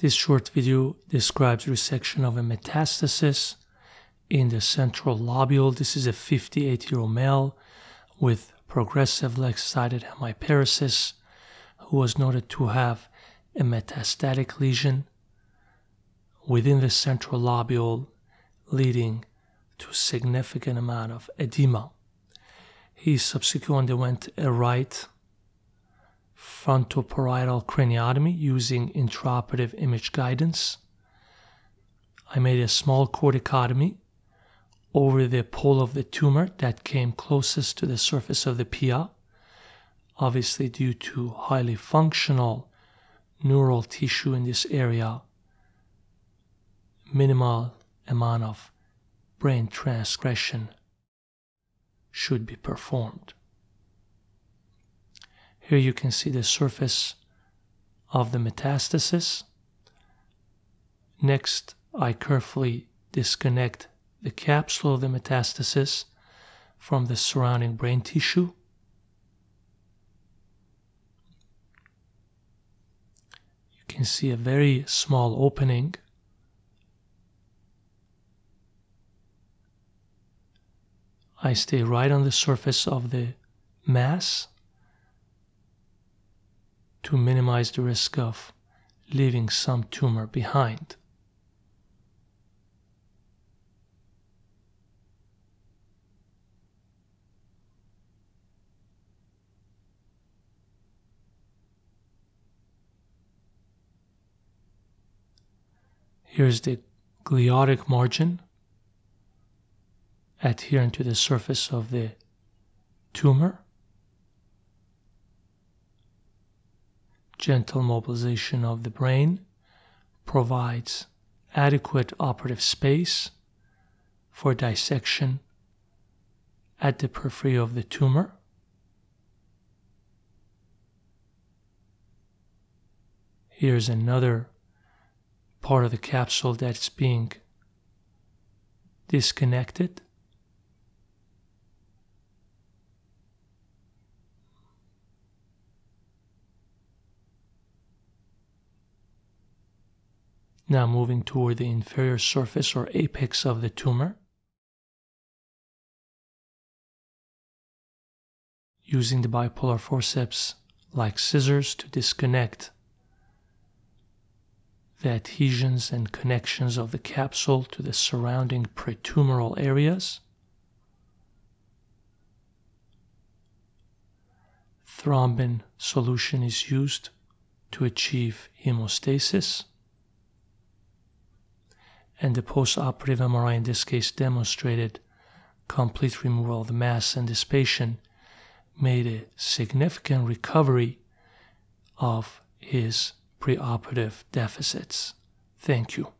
This short video describes resection of a metastasis in the central lobule. This is a 58 year old male with progressive left-sided hemiparesis who was noted to have a metastatic lesion within the central lobule leading to significant amount of edema. He subsequently underwent a right frontoparietal craniotomy using intraoperative image guidance. I made a small corticotomy over the pole of the tumor that came closest to the surface of the pia, obviously due to highly functional neural tissue in this area, minimal amount of brain transgression should be performed. Here you can see the surface of the metastasis. Next, I carefully disconnect the capsule of the metastasis from the surrounding brain tissue. You can see a very small opening I stay right on the surface of the mass to minimize the risk of leaving some tumor behind. Here's the gliotic margin adherent to the surface of the tumor. Gentle mobilization of the brain provides adequate operative space for dissection at the periphery of the tumor. Here's another part of the capsule that's being disconnected. Now moving toward the inferior surface or apex of the tumor. Using the bipolar forceps like scissors to disconnect the adhesions and connections of the capsule to the surrounding peritumoral areas. Thrombin solution is used to achieve hemostasis and the post-operative MRI in this case demonstrated complete removal of the mass and this patient made a significant recovery of his preoperative deficits. Thank you.